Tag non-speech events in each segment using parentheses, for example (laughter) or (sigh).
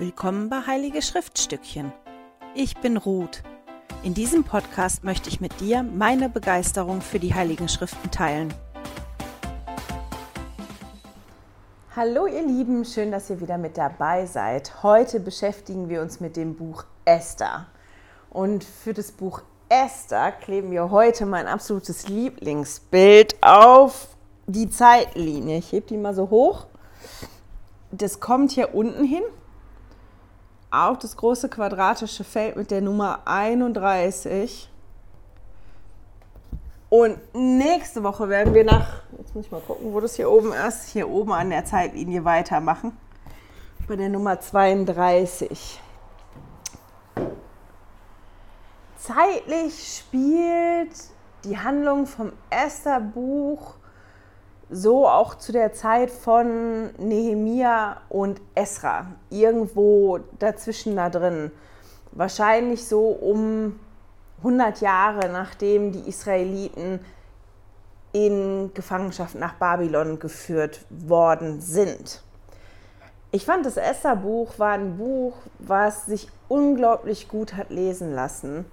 Willkommen bei Heilige Schriftstückchen. Ich bin Ruth. In diesem Podcast möchte ich mit dir meine Begeisterung für die Heiligen Schriften teilen. Hallo ihr Lieben, schön, dass ihr wieder mit dabei seid. Heute beschäftigen wir uns mit dem Buch Esther. Und für das Buch Esther kleben wir heute mein absolutes Lieblingsbild auf die Zeitlinie. Ich hebe die mal so hoch. Das kommt hier unten hin auf das große quadratische Feld mit der Nummer 31. Und nächste Woche werden wir nach, jetzt muss ich mal gucken, wo das hier oben ist, hier oben an der Zeitlinie weitermachen. Bei der Nummer 32. Zeitlich spielt die Handlung vom Esther-Buch so auch zu der Zeit von Nehemia und Esra, irgendwo dazwischen da drin. Wahrscheinlich so um 100 Jahre nachdem die Israeliten in Gefangenschaft nach Babylon geführt worden sind. Ich fand, das Esther-Buch war ein Buch, was sich unglaublich gut hat lesen lassen.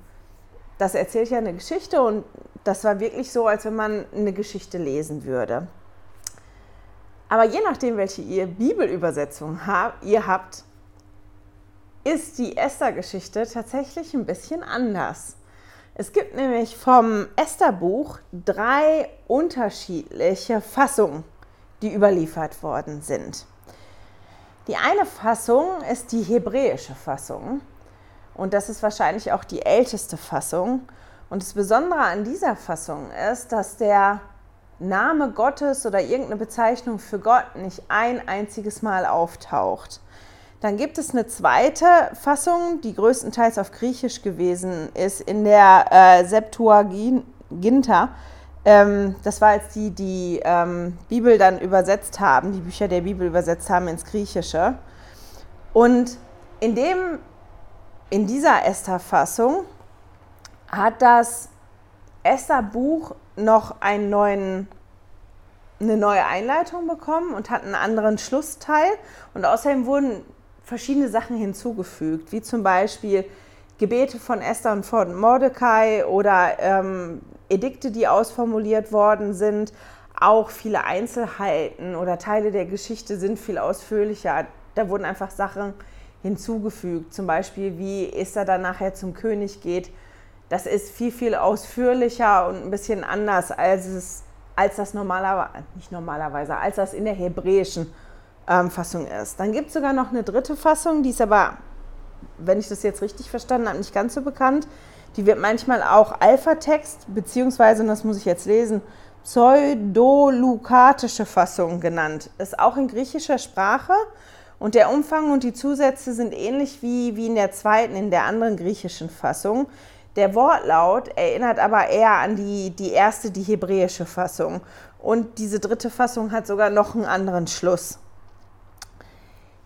Das erzählt ja eine Geschichte und das war wirklich so, als wenn man eine Geschichte lesen würde. Aber je nachdem, welche ihr Bibelübersetzung ihr habt, ist die Esther-Geschichte tatsächlich ein bisschen anders. Es gibt nämlich vom Esther-Buch drei unterschiedliche Fassungen, die überliefert worden sind. Die eine Fassung ist die hebräische Fassung und das ist wahrscheinlich auch die älteste Fassung. Und das Besondere an dieser Fassung ist, dass der Name Gottes oder irgendeine Bezeichnung für Gott nicht ein einziges Mal auftaucht. Dann gibt es eine zweite Fassung, die größtenteils auf Griechisch gewesen ist, in der äh, Septuaginta. Ähm, das war, als die die ähm, Bibel dann übersetzt haben, die Bücher der Bibel übersetzt haben ins Griechische. Und in, dem, in dieser Esther-Fassung hat das Esther-Buch noch einen neuen, eine neue Einleitung bekommen und hat einen anderen Schlussteil. Und außerdem wurden verschiedene Sachen hinzugefügt, wie zum Beispiel Gebete von Esther und von Mordecai oder ähm, Edikte, die ausformuliert worden sind. Auch viele Einzelheiten oder Teile der Geschichte sind viel ausführlicher. Da wurden einfach Sachen hinzugefügt, zum Beispiel wie Esther dann nachher zum König geht das ist viel, viel ausführlicher und ein bisschen anders, als, es, als das normalerweise, nicht normalerweise, als das in der hebräischen ähm, Fassung ist. Dann gibt es sogar noch eine dritte Fassung, die ist aber, wenn ich das jetzt richtig verstanden habe, nicht ganz so bekannt. Die wird manchmal auch Alpha-Text, beziehungsweise, und das muss ich jetzt lesen, pseudolukatische Fassung genannt. Ist auch in griechischer Sprache und der Umfang und die Zusätze sind ähnlich wie, wie in der zweiten, in der anderen griechischen Fassung. Der Wortlaut erinnert aber eher an die, die erste, die hebräische Fassung. Und diese dritte Fassung hat sogar noch einen anderen Schluss.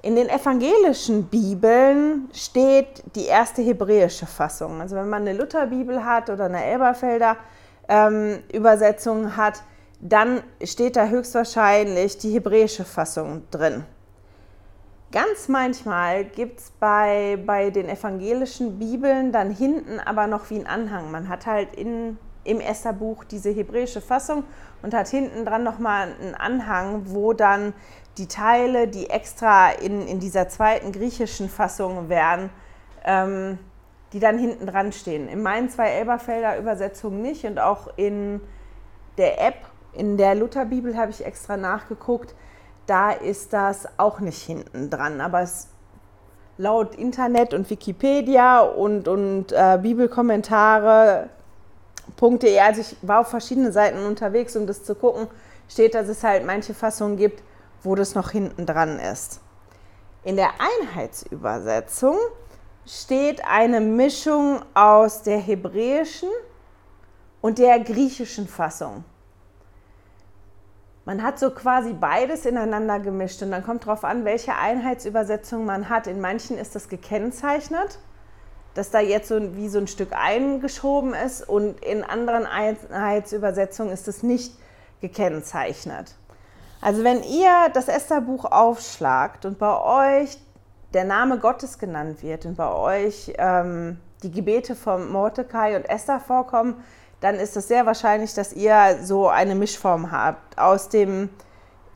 In den evangelischen Bibeln steht die erste hebräische Fassung. Also wenn man eine Lutherbibel hat oder eine Elberfelder ähm, Übersetzung hat, dann steht da höchstwahrscheinlich die hebräische Fassung drin. Ganz manchmal gibt es bei, bei den evangelischen Bibeln dann hinten aber noch wie einen Anhang. Man hat halt in, im Estherbuch diese hebräische Fassung und hat hinten dran nochmal einen Anhang, wo dann die Teile, die extra in, in dieser zweiten griechischen Fassung wären, ähm, die dann hinten dran stehen. In meinen zwei Elberfelder Übersetzungen nicht und auch in der App, in der Lutherbibel habe ich extra nachgeguckt da ist das auch nicht hinten dran. Aber es, laut Internet und Wikipedia und, und äh, Bibelkommentare.de, also ich war auf verschiedenen Seiten unterwegs, um das zu gucken, steht, dass es halt manche Fassungen gibt, wo das noch hinten dran ist. In der Einheitsübersetzung steht eine Mischung aus der hebräischen und der griechischen Fassung. Man hat so quasi beides ineinander gemischt und dann kommt darauf an, welche Einheitsübersetzung man hat. In manchen ist das gekennzeichnet, dass da jetzt so wie so ein Stück eingeschoben ist und in anderen Einheitsübersetzungen ist es nicht gekennzeichnet. Also wenn ihr das Esther-Buch aufschlagt und bei euch der Name Gottes genannt wird und bei euch ähm, die Gebete von Mordecai und Esther vorkommen, dann ist es sehr wahrscheinlich, dass ihr so eine Mischform habt aus, dem,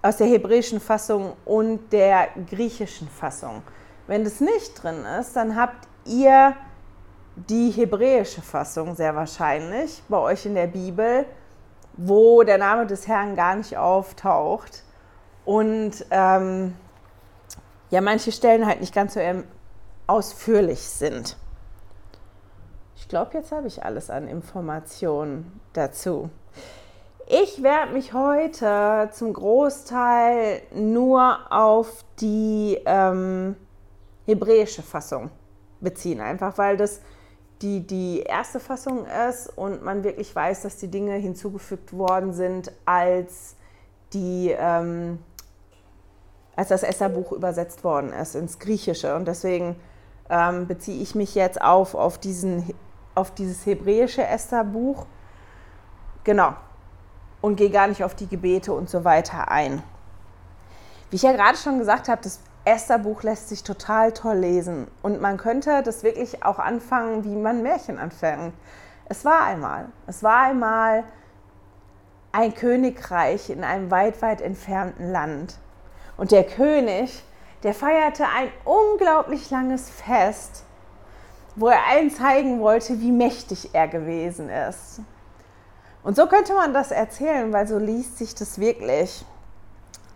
aus der hebräischen Fassung und der griechischen Fassung. Wenn das nicht drin ist, dann habt ihr die hebräische Fassung sehr wahrscheinlich bei euch in der Bibel, wo der Name des Herrn gar nicht auftaucht. Und ähm, ja, manche Stellen halt nicht ganz so ausführlich sind. Ich glaube, jetzt habe ich alles an Informationen dazu. Ich werde mich heute zum Großteil nur auf die ähm, hebräische Fassung beziehen, einfach weil das die, die erste Fassung ist und man wirklich weiß, dass die Dinge hinzugefügt worden sind, als, die, ähm, als das Esserbuch übersetzt worden ist ins Griechische. Und deswegen ähm, beziehe ich mich jetzt auf, auf, diesen, auf dieses hebräische Esserbuch. Genau. Und gehe gar nicht auf die Gebete und so weiter ein. Wie ich ja gerade schon gesagt habe, das Esther-Buch lässt sich total toll lesen und man könnte das wirklich auch anfangen, wie man Märchen anfängt. Es war einmal, es war einmal ein Königreich in einem weit, weit entfernten Land. Und der König, der feierte ein unglaublich langes Fest, wo er allen zeigen wollte, wie mächtig er gewesen ist. Und so könnte man das erzählen, weil so liest sich das wirklich.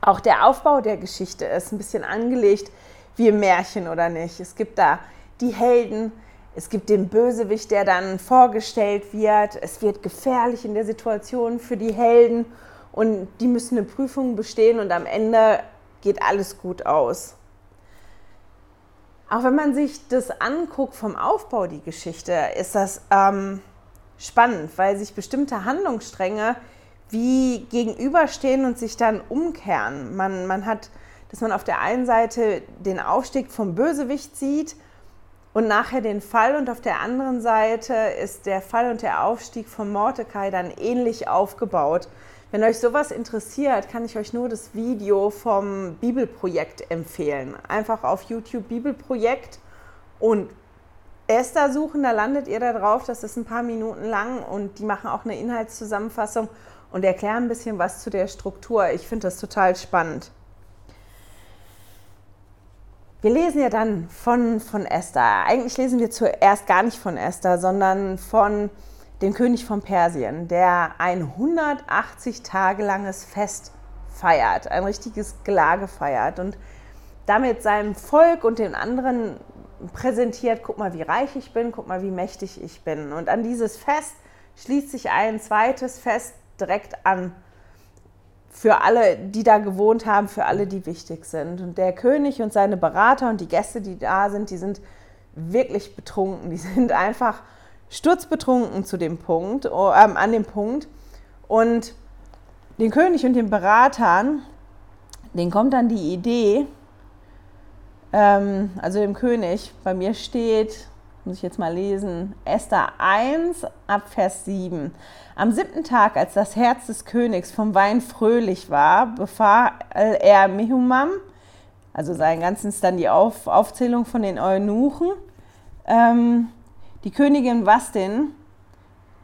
Auch der Aufbau der Geschichte ist ein bisschen angelegt wie im Märchen oder nicht. Es gibt da die Helden, es gibt den Bösewicht, der dann vorgestellt wird. Es wird gefährlich in der Situation für die Helden und die müssen eine Prüfung bestehen und am Ende geht alles gut aus. Auch wenn man sich das anguckt vom Aufbau, die Geschichte, ist das ähm, spannend, weil sich bestimmte Handlungsstränge wie gegenüberstehen und sich dann umkehren. Man, man hat, dass man auf der einen Seite den Aufstieg vom Bösewicht sieht und nachher den Fall und auf der anderen Seite ist der Fall und der Aufstieg von Mordecai dann ähnlich aufgebaut. Wenn euch sowas interessiert, kann ich euch nur das Video vom Bibelprojekt empfehlen. Einfach auf YouTube Bibelprojekt und Esther suchen, da landet ihr da drauf, das ist ein paar Minuten lang und die machen auch eine Inhaltszusammenfassung und erkläre ein bisschen was zu der Struktur. Ich finde das total spannend. Wir lesen ja dann von, von Esther. Eigentlich lesen wir zuerst gar nicht von Esther, sondern von dem König von Persien, der ein 180 Tage langes Fest feiert, ein richtiges Gelage feiert und damit seinem Volk und den anderen präsentiert, guck mal, wie reich ich bin, guck mal, wie mächtig ich bin. Und an dieses Fest schließt sich ein zweites Fest direkt an für alle, die da gewohnt haben, für alle, die wichtig sind. Und der König und seine Berater und die Gäste, die da sind, die sind wirklich betrunken. Die sind einfach sturzbetrunken zu dem Punkt, äh, an dem Punkt. Und den König und den Beratern, denen kommt dann die Idee, ähm, also dem König, bei mir steht, muss ich jetzt mal lesen, Esther 1 ab Vers 7. Am siebten Tag, als das Herz des Königs vom Wein fröhlich war, befahl er Mehumam, also sein ganzes dann die Auf, Aufzählung von den Eunuchen, ähm, die Königin Wastin,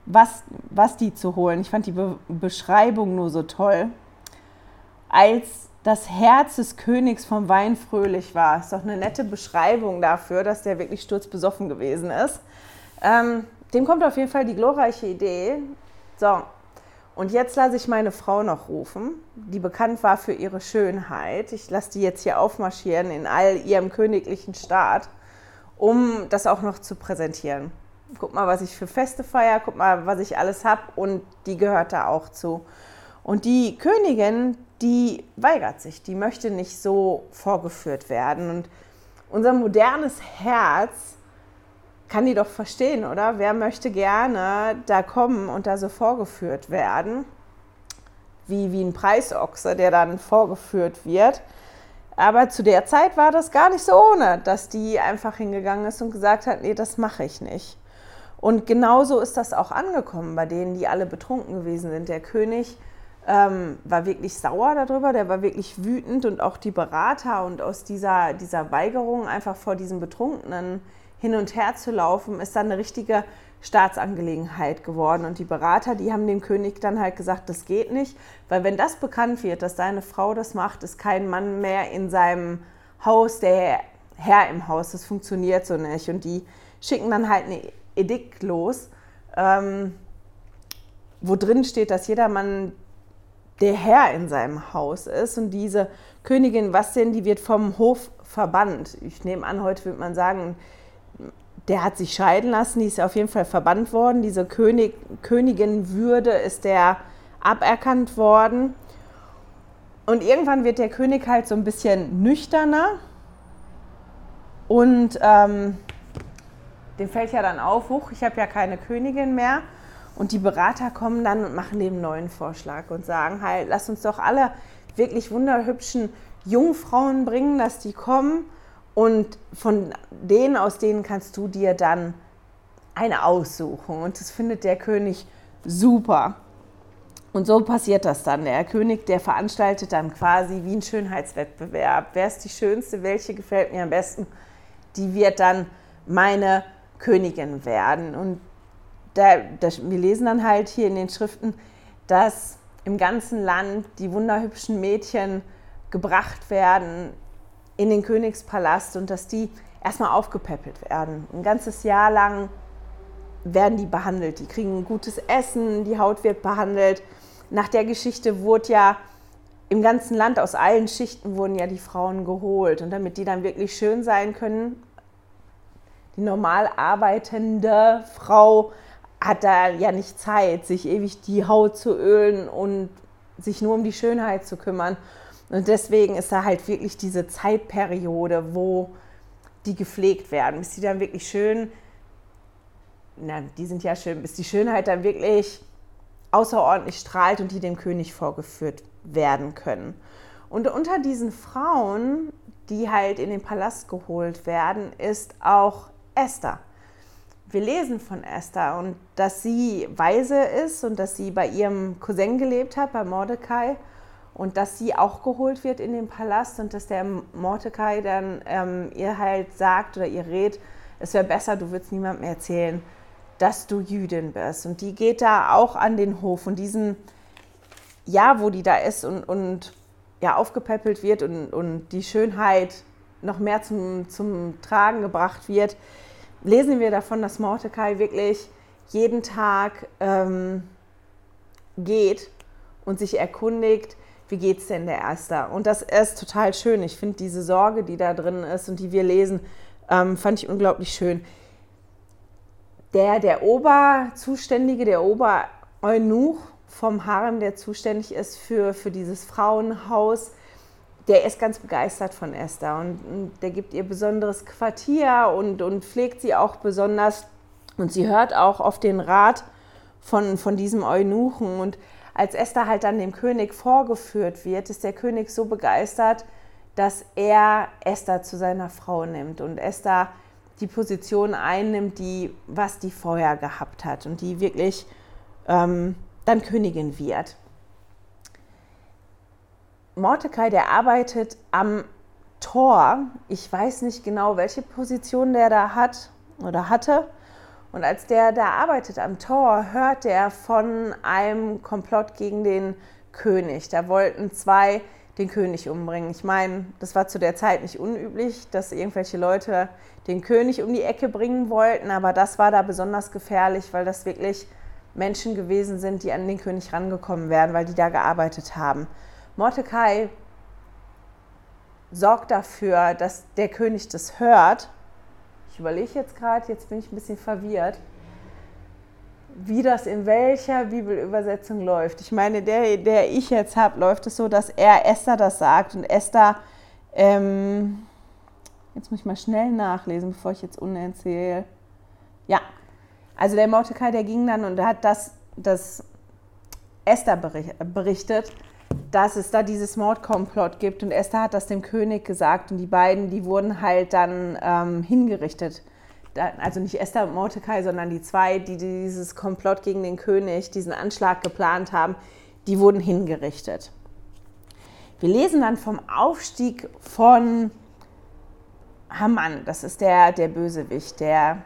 was, was die zu holen. Ich fand die Be Beschreibung nur so toll. Als das Herz des Königs vom Wein fröhlich war. Ist doch eine nette Beschreibung dafür, dass der wirklich sturzbesoffen gewesen ist. Ähm, dem kommt auf jeden Fall die glorreiche Idee. So, und jetzt lasse ich meine Frau noch rufen, die bekannt war für ihre Schönheit. Ich lasse die jetzt hier aufmarschieren in all ihrem königlichen Staat, um das auch noch zu präsentieren. Guck mal, was ich für Feste feiere, guck mal, was ich alles habe und die gehört da auch zu. Und die Königin, die weigert sich, die möchte nicht so vorgeführt werden. Und unser modernes Herz kann die doch verstehen, oder? Wer möchte gerne da kommen und da so vorgeführt werden? Wie, wie ein Preisochse, der dann vorgeführt wird. Aber zu der Zeit war das gar nicht so ohne, dass die einfach hingegangen ist und gesagt hat, nee, das mache ich nicht. Und genauso ist das auch angekommen bei denen, die alle betrunken gewesen sind. Der König ähm, war wirklich sauer darüber, der war wirklich wütend und auch die Berater und aus dieser, dieser Weigerung einfach vor diesem Betrunkenen hin und her zu laufen, ist dann eine richtige Staatsangelegenheit geworden. Und die Berater, die haben dem König dann halt gesagt, das geht nicht, weil wenn das bekannt wird, dass deine Frau das macht, ist kein Mann mehr in seinem Haus der Herr im Haus. Das funktioniert so nicht. Und die schicken dann halt ein Edikt los, ähm, wo drin steht, dass jeder Mann der Herr in seinem Haus ist. Und diese Königin was denn, die wird vom Hof verbannt. Ich nehme an, heute würde man sagen, der hat sich scheiden lassen, die ist auf jeden Fall verbannt worden. Diese König, Königinwürde ist der aberkannt worden. Und irgendwann wird der König halt so ein bisschen nüchterner und ähm, dem fällt ja dann auf, huch, ich habe ja keine Königin mehr. Und die Berater kommen dann und machen dem neuen Vorschlag und sagen halt, lass uns doch alle wirklich wunderhübschen Jungfrauen bringen, dass die kommen und von denen, aus denen kannst du dir dann eine aussuchen. Und das findet der König super. Und so passiert das dann. Der König, der veranstaltet dann quasi wie ein Schönheitswettbewerb. Wer ist die Schönste? Welche gefällt mir am besten? Die wird dann meine Königin werden. Und da, das, wir lesen dann halt hier in den Schriften, dass im ganzen Land die wunderhübschen Mädchen gebracht werden in den Königspalast und dass die erstmal aufgepäppelt werden. Ein ganzes Jahr lang werden die behandelt. Die kriegen gutes Essen, die Haut wird behandelt. Nach der Geschichte wurde ja im ganzen Land aus allen Schichten wurden ja die Frauen geholt. Und damit die dann wirklich schön sein können, die normal arbeitende Frau hat da ja nicht Zeit, sich ewig die Haut zu ölen und sich nur um die Schönheit zu kümmern. Und deswegen ist da halt wirklich diese Zeitperiode, wo die gepflegt werden, bis die dann wirklich schön, na, die sind ja schön, bis die Schönheit dann wirklich außerordentlich strahlt und die dem König vorgeführt werden können. Und unter diesen Frauen, die halt in den Palast geholt werden, ist auch Esther. Wir lesen von Esther und dass sie weise ist und dass sie bei ihrem Cousin gelebt hat, bei Mordecai, und dass sie auch geholt wird in den Palast und dass der Mordecai dann ähm, ihr halt sagt oder ihr rät, es wäre besser, du würdest niemandem erzählen, dass du Jüdin bist. Und die geht da auch an den Hof und diesen Jahr, wo die da ist und, und ja, aufgepäppelt wird und, und die Schönheit noch mehr zum, zum Tragen gebracht wird, lesen wir davon, dass Mordecai wirklich jeden Tag ähm, geht und sich erkundigt, wie geht es denn der Erster? Und das ist total schön. Ich finde diese Sorge, die da drin ist und die wir lesen, ähm, fand ich unglaublich schön. Der, der Oberzuständige, der Obereunuch vom Harem, der zuständig ist für, für dieses Frauenhaus, der ist ganz begeistert von Esther und, und der gibt ihr besonderes Quartier und, und pflegt sie auch besonders. Und sie hört auch auf den Rat von, von diesem Eunuchen. Und als Esther halt dann dem König vorgeführt wird, ist der König so begeistert, dass er Esther zu seiner Frau nimmt und Esther die Position einnimmt, die was die vorher gehabt hat und die wirklich ähm, dann Königin wird. Mordecai, der arbeitet am Tor. Ich weiß nicht genau, welche Position der da hat oder hatte. Und als der da arbeitet am Tor, hört er von einem Komplott gegen den König. Da wollten zwei den König umbringen. Ich meine, das war zu der Zeit nicht unüblich, dass irgendwelche Leute den König um die Ecke bringen wollten, aber das war da besonders gefährlich, weil das wirklich Menschen gewesen sind, die an den König rangekommen wären, weil die da gearbeitet haben. Mordecai sorgt dafür, dass der König das hört. Ich überlege jetzt gerade, jetzt bin ich ein bisschen verwirrt, wie das in welcher Bibelübersetzung läuft. Ich meine, der, der ich jetzt habe, läuft es so, dass er Esther das sagt und Esther, ähm, jetzt muss ich mal schnell nachlesen, bevor ich jetzt unerzähle. Ja, also der Mordecai, der ging dann und hat das, das Esther berichtet dass es da dieses Mordkomplott gibt und Esther hat das dem König gesagt und die beiden, die wurden halt dann ähm, hingerichtet. Also nicht Esther und Mordecai, sondern die zwei, die dieses Komplott gegen den König, diesen Anschlag geplant haben, die wurden hingerichtet. Wir lesen dann vom Aufstieg von Haman, das ist der, der Bösewicht, der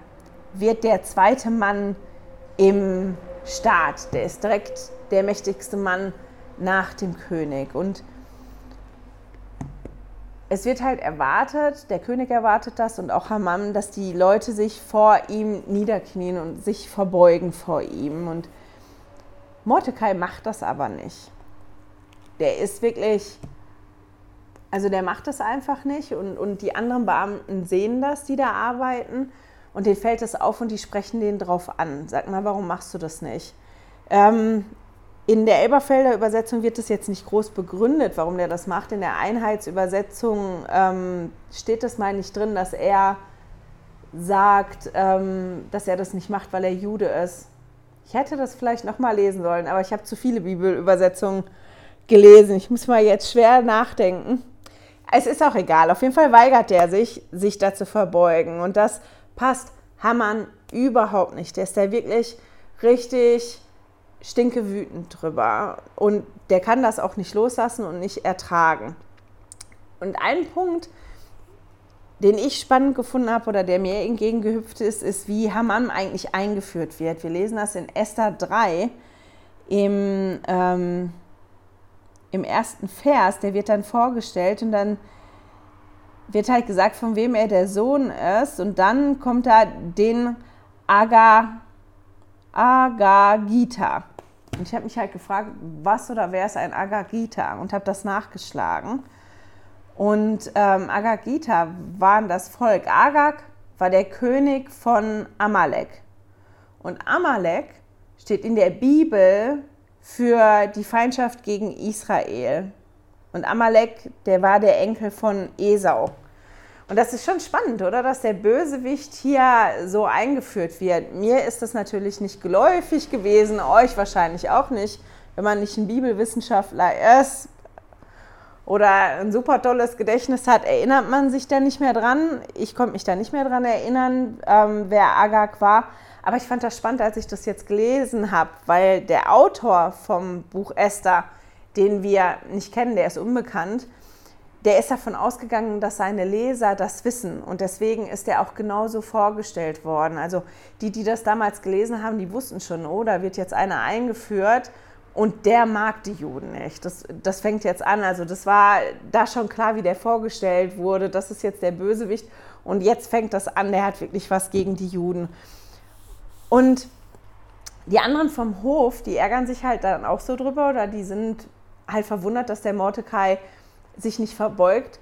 wird der zweite Mann im Staat, der ist direkt der mächtigste Mann nach dem König. Und es wird halt erwartet, der König erwartet das und auch Haman, dass die Leute sich vor ihm niederknien und sich verbeugen vor ihm. Und Mordecai macht das aber nicht. Der ist wirklich, also der macht das einfach nicht und, und die anderen Beamten sehen das, die da arbeiten und denen fällt das auf und die sprechen den drauf an. Sag mal, warum machst du das nicht? Ähm, in der Elberfelder Übersetzung wird das jetzt nicht groß begründet, warum der das macht. In der Einheitsübersetzung ähm, steht das mal nicht drin, dass er sagt, ähm, dass er das nicht macht, weil er Jude ist. Ich hätte das vielleicht nochmal lesen sollen, aber ich habe zu viele Bibelübersetzungen gelesen. Ich muss mal jetzt schwer nachdenken. Es ist auch egal. Auf jeden Fall weigert er sich, sich da zu verbeugen. Und das passt Hamann überhaupt nicht. Der ist da wirklich richtig stinke wütend drüber. Und der kann das auch nicht loslassen und nicht ertragen. Und ein Punkt, den ich spannend gefunden habe oder der mir entgegengehüpft ist, ist, wie Haman eigentlich eingeführt wird. Wir lesen das in Esther 3 im, ähm, im ersten Vers. Der wird dann vorgestellt und dann wird halt gesagt, von wem er der Sohn ist. Und dann kommt da den Aga, Agagita. Und ich habe mich halt gefragt, was oder wer ist ein Agagita? Und habe das nachgeschlagen. Und ähm, Agagita waren das Volk. Agag war der König von Amalek. Und Amalek steht in der Bibel für die Feindschaft gegen Israel. Und Amalek, der war der Enkel von Esau. Und das ist schon spannend, oder? Dass der Bösewicht hier so eingeführt wird. Mir ist das natürlich nicht geläufig gewesen, euch wahrscheinlich auch nicht. Wenn man nicht ein Bibelwissenschaftler ist oder ein super tolles Gedächtnis hat, erinnert man sich da nicht mehr dran. Ich konnte mich da nicht mehr dran erinnern, ähm, wer Agag war. Aber ich fand das spannend, als ich das jetzt gelesen habe, weil der Autor vom Buch Esther, den wir nicht kennen, der ist unbekannt, der ist davon ausgegangen, dass seine Leser das wissen und deswegen ist er auch genauso vorgestellt worden. Also die, die das damals gelesen haben, die wussten schon, oh, da wird jetzt einer eingeführt und der mag die Juden nicht. Das, das fängt jetzt an. Also das war da schon klar, wie der vorgestellt wurde. Das ist jetzt der Bösewicht und jetzt fängt das an, der hat wirklich was gegen die Juden. Und die anderen vom Hof, die ärgern sich halt dann auch so drüber oder die sind halt verwundert, dass der Mordecai sich nicht verbeugt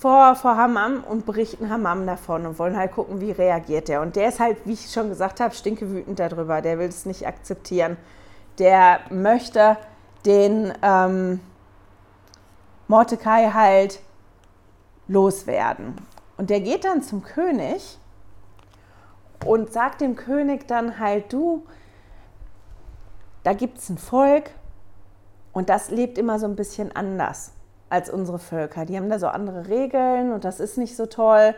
vor, vor Hammam und berichten Hammam davon und wollen halt gucken, wie reagiert er. Und der ist halt, wie ich schon gesagt habe, stinkewütend darüber. Der will es nicht akzeptieren. Der möchte den ähm, Mordecai halt loswerden. Und der geht dann zum König und sagt dem König dann halt, du, da gibt es ein Volk und das lebt immer so ein bisschen anders als unsere Völker. Die haben da so andere Regeln und das ist nicht so toll.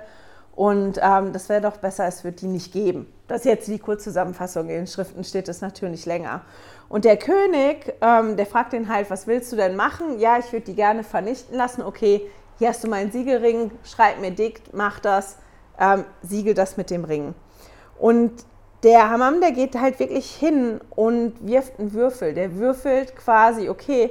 Und ähm, das wäre doch besser, es wird die nicht geben. Das ist jetzt die Kurzzusammenfassung. In den Schriften steht es natürlich länger. Und der König, ähm, der fragt ihn halt, was willst du denn machen? Ja, ich würde die gerne vernichten lassen. Okay, hier hast du meinen Siegelring, schreib mir dick, mach das, ähm, siegel das mit dem Ring. Und der Hammam, der geht halt wirklich hin und wirft einen Würfel. Der würfelt quasi, okay,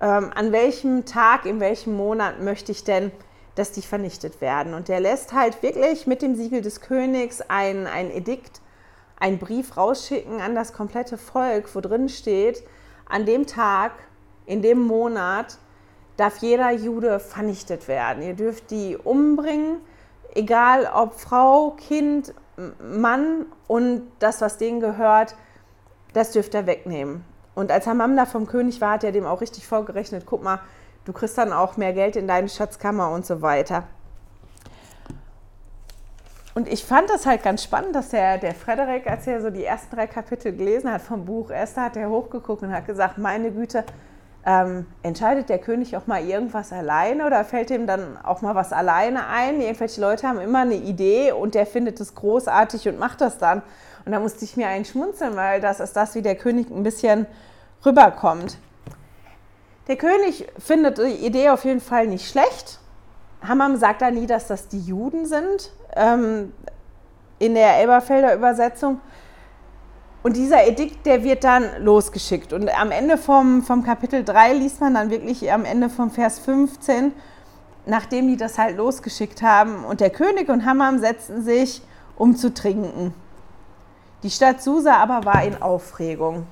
ähm, an welchem Tag, in welchem Monat möchte ich denn, dass die vernichtet werden. Und der lässt halt wirklich mit dem Siegel des Königs ein, ein Edikt, einen Brief rausschicken an das komplette Volk, wo drin steht, an dem Tag, in dem Monat darf jeder Jude vernichtet werden. Ihr dürft die umbringen, egal ob Frau, Kind, Mann und das, was denen gehört, das dürft ihr wegnehmen. Und als Hamamda vom König war, hat er dem auch richtig vorgerechnet, guck mal, du kriegst dann auch mehr Geld in deine Schatzkammer und so weiter. Und ich fand das halt ganz spannend, dass der, der Frederik, als er so die ersten drei Kapitel gelesen hat vom Buch Esther, hat er hochgeguckt und hat gesagt, meine Güte, ähm, entscheidet der König auch mal irgendwas alleine oder fällt ihm dann auch mal was alleine ein? Irgendwelche Leute haben immer eine Idee und der findet es großartig und macht das dann. Und da musste ich mir einen schmunzeln, weil das ist das, wie der König ein bisschen rüberkommt. Der König findet die Idee auf jeden Fall nicht schlecht. Hammam sagt da nie, dass das die Juden sind, ähm, in der Elberfelder Übersetzung. Und dieser Edikt, der wird dann losgeschickt. Und am Ende vom, vom Kapitel 3 liest man dann wirklich am Ende vom Vers 15, nachdem die das halt losgeschickt haben. Und der König und Hammam setzten sich, um zu trinken. Die Stadt Susa aber war in Aufregung.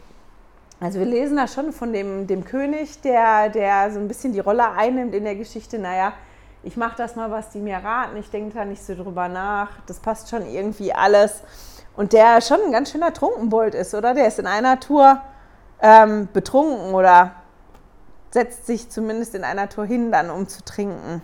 Also wir lesen da schon von dem, dem König, der, der so ein bisschen die Rolle einnimmt in der Geschichte, naja, ich mache das mal, was die mir raten, ich denke da nicht so drüber nach, das passt schon irgendwie alles. Und der schon ein ganz schöner Trunkenbold ist, oder? Der ist in einer Tour ähm, betrunken oder setzt sich zumindest in einer Tour hin, dann um zu trinken.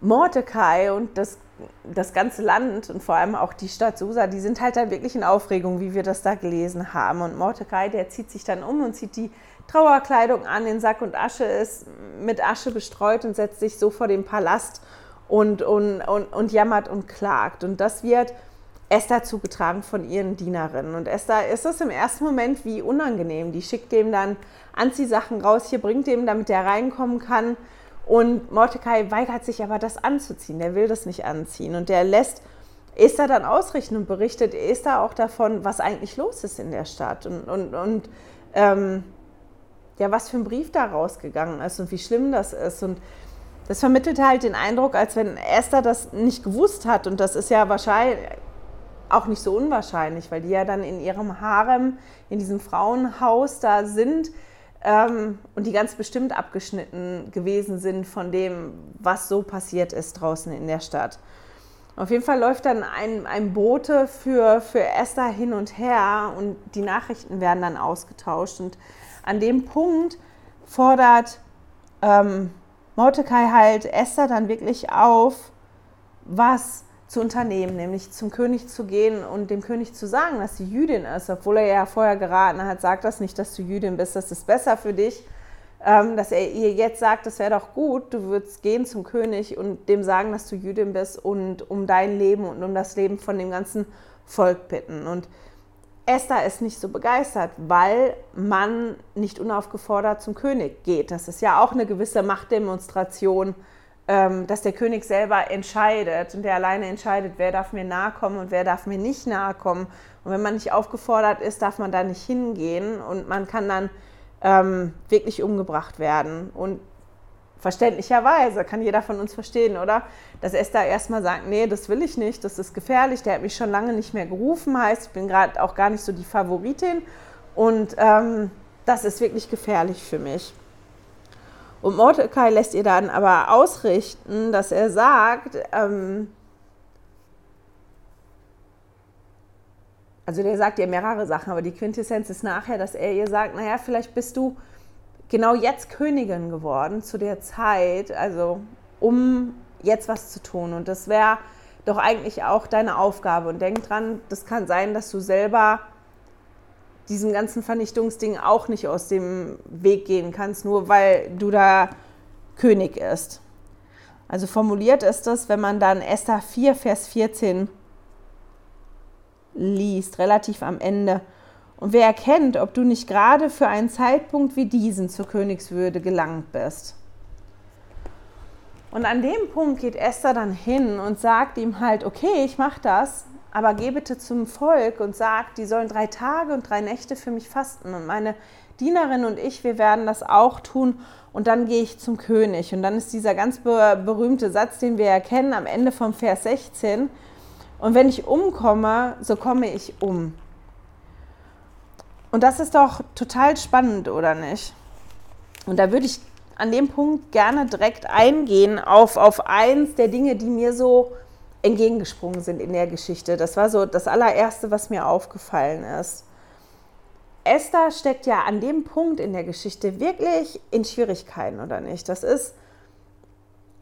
Mordecai und das, das ganze Land und vor allem auch die Stadt Susa, die sind halt dann wirklich in Aufregung, wie wir das da gelesen haben. Und Mordecai, der zieht sich dann um und zieht die Trauerkleidung an, den Sack und Asche ist mit Asche bestreut und setzt sich so vor den Palast und, und, und, und jammert und klagt. Und das wird Esther zugetragen von ihren Dienerinnen. Und Esther ist es im ersten Moment wie unangenehm. Die schickt dem dann Anziehsachen raus, hier bringt dem, damit er reinkommen kann. Und Mordecai weigert sich aber, das anzuziehen. Der will das nicht anziehen. Und der lässt Esther dann ausrichten und berichtet Esther auch davon, was eigentlich los ist in der Stadt. Und, und, und ähm, ja, was für ein Brief da rausgegangen ist und wie schlimm das ist. Und das vermittelt halt den Eindruck, als wenn Esther das nicht gewusst hat. Und das ist ja wahrscheinlich auch nicht so unwahrscheinlich, weil die ja dann in ihrem Harem, in diesem Frauenhaus da sind ähm, und die ganz bestimmt abgeschnitten gewesen sind von dem, was so passiert ist draußen in der Stadt. Auf jeden Fall läuft dann ein, ein Bote für, für Esther hin und her und die Nachrichten werden dann ausgetauscht. Und an dem Punkt fordert ähm, Mordecai halt Esther dann wirklich auf, was zu unternehmen, nämlich zum König zu gehen und dem König zu sagen, dass sie Jüdin ist, obwohl er ja vorher geraten hat, sag das nicht, dass du Jüdin bist, das ist besser für dich. Ähm, dass er ihr jetzt sagt, das wäre doch gut, du würdest gehen zum König und dem sagen, dass du Jüdin bist und um dein Leben und um das Leben von dem ganzen Volk bitten. Und Esther ist nicht so begeistert, weil man nicht unaufgefordert zum König geht. Das ist ja auch eine gewisse Machtdemonstration dass der König selber entscheidet und der alleine entscheidet, wer darf mir nahe kommen und wer darf mir nicht nahe kommen. Und wenn man nicht aufgefordert ist, darf man da nicht hingehen und man kann dann ähm, wirklich umgebracht werden. Und verständlicherweise kann jeder von uns verstehen, oder? Dass Esther erstmal sagt, nee, das will ich nicht, das ist gefährlich, der hat mich schon lange nicht mehr gerufen, heißt, ich bin gerade auch gar nicht so die Favoritin und ähm, das ist wirklich gefährlich für mich. Und Mordecai lässt ihr dann aber ausrichten, dass er sagt, ähm, also der sagt ihr mehrere Sachen, aber die Quintessenz ist nachher, dass er ihr sagt, naja, vielleicht bist du genau jetzt Königin geworden zu der Zeit, also um jetzt was zu tun. Und das wäre doch eigentlich auch deine Aufgabe. Und denk dran, das kann sein, dass du selber diesem ganzen Vernichtungsding auch nicht aus dem Weg gehen kannst, nur weil du da König ist. Also formuliert ist das, wenn man dann Esther 4, Vers 14 liest, relativ am Ende. Und wer erkennt, ob du nicht gerade für einen Zeitpunkt wie diesen zur Königswürde gelangt bist. Und an dem Punkt geht Esther dann hin und sagt ihm halt, okay, ich mache das, aber geh bitte zum Volk und sag, die sollen drei Tage und drei Nächte für mich fasten. Und meine Dienerin und ich, wir werden das auch tun. Und dann gehe ich zum König. Und dann ist dieser ganz berühmte Satz, den wir erkennen am Ende vom Vers 16. Und wenn ich umkomme, so komme ich um. Und das ist doch total spannend, oder nicht? Und da würde ich an dem Punkt gerne direkt eingehen auf, auf eins der Dinge, die mir so entgegengesprungen sind in der Geschichte. Das war so das allererste, was mir aufgefallen ist. Esther steckt ja an dem Punkt in der Geschichte wirklich in Schwierigkeiten, oder nicht? Das ist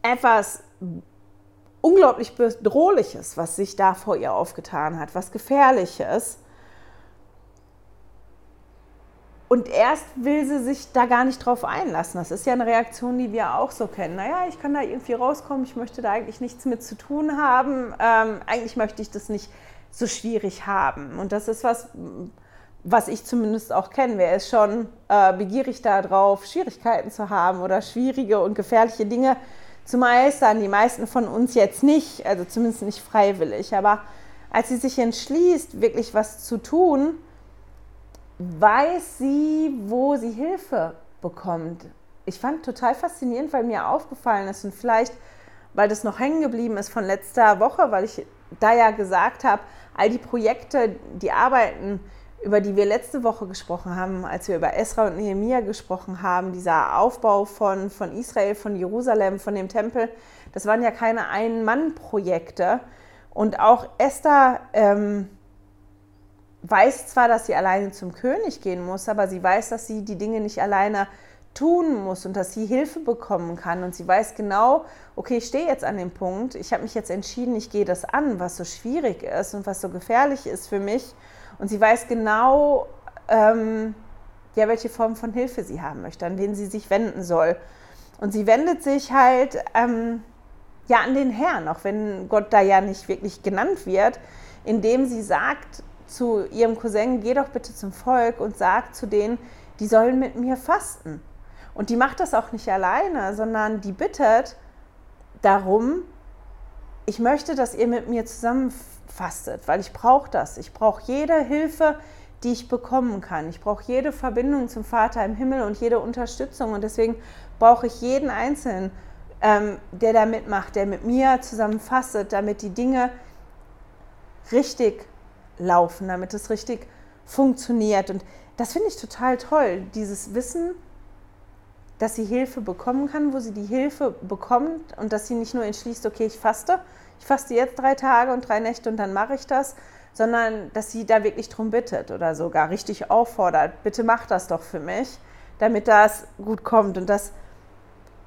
etwas unglaublich Bedrohliches, was sich da vor ihr aufgetan hat, was Gefährliches. Und erst will sie sich da gar nicht drauf einlassen. Das ist ja eine Reaktion, die wir auch so kennen. Naja, ich kann da irgendwie rauskommen, ich möchte da eigentlich nichts mit zu tun haben. Ähm, eigentlich möchte ich das nicht so schwierig haben. Und das ist was, was ich zumindest auch kenne. Wer ist schon äh, begierig darauf, Schwierigkeiten zu haben oder schwierige und gefährliche Dinge zu meistern? Die meisten von uns jetzt nicht, also zumindest nicht freiwillig. Aber als sie sich entschließt, wirklich was zu tun, weiß sie, wo sie Hilfe bekommt. Ich fand total faszinierend, weil mir aufgefallen ist und vielleicht, weil das noch hängen geblieben ist von letzter Woche, weil ich da ja gesagt habe, all die Projekte, die Arbeiten, über die wir letzte Woche gesprochen haben, als wir über Esra und Nehemiah gesprochen haben, dieser Aufbau von, von Israel, von Jerusalem, von dem Tempel, das waren ja keine Ein-Mann-Projekte. Und auch Esther ähm, weiß zwar, dass sie alleine zum König gehen muss, aber sie weiß, dass sie die Dinge nicht alleine tun muss und dass sie Hilfe bekommen kann. Und sie weiß genau, okay, ich stehe jetzt an dem Punkt, ich habe mich jetzt entschieden, ich gehe das an, was so schwierig ist und was so gefährlich ist für mich. Und sie weiß genau, ähm, ja, welche Form von Hilfe sie haben möchte, an wen sie sich wenden soll. Und sie wendet sich halt ähm, ja an den Herrn, auch wenn Gott da ja nicht wirklich genannt wird, indem sie sagt zu ihrem Cousin, geh doch bitte zum Volk und sag zu denen, die sollen mit mir fasten. Und die macht das auch nicht alleine, sondern die bittet darum, ich möchte, dass ihr mit mir zusammen fastet, weil ich brauche das. Ich brauche jede Hilfe, die ich bekommen kann. Ich brauche jede Verbindung zum Vater im Himmel und jede Unterstützung. Und deswegen brauche ich jeden Einzelnen, ähm, der da mitmacht, der mit mir zusammen fastet, damit die Dinge richtig laufen, damit es richtig funktioniert. Und das finde ich total toll, dieses Wissen, dass sie Hilfe bekommen kann, wo sie die Hilfe bekommt und dass sie nicht nur entschließt, okay, ich faste, ich faste jetzt drei Tage und drei Nächte und dann mache ich das, sondern dass sie da wirklich drum bittet oder sogar richtig auffordert, bitte mach das doch für mich, damit das gut kommt. Und das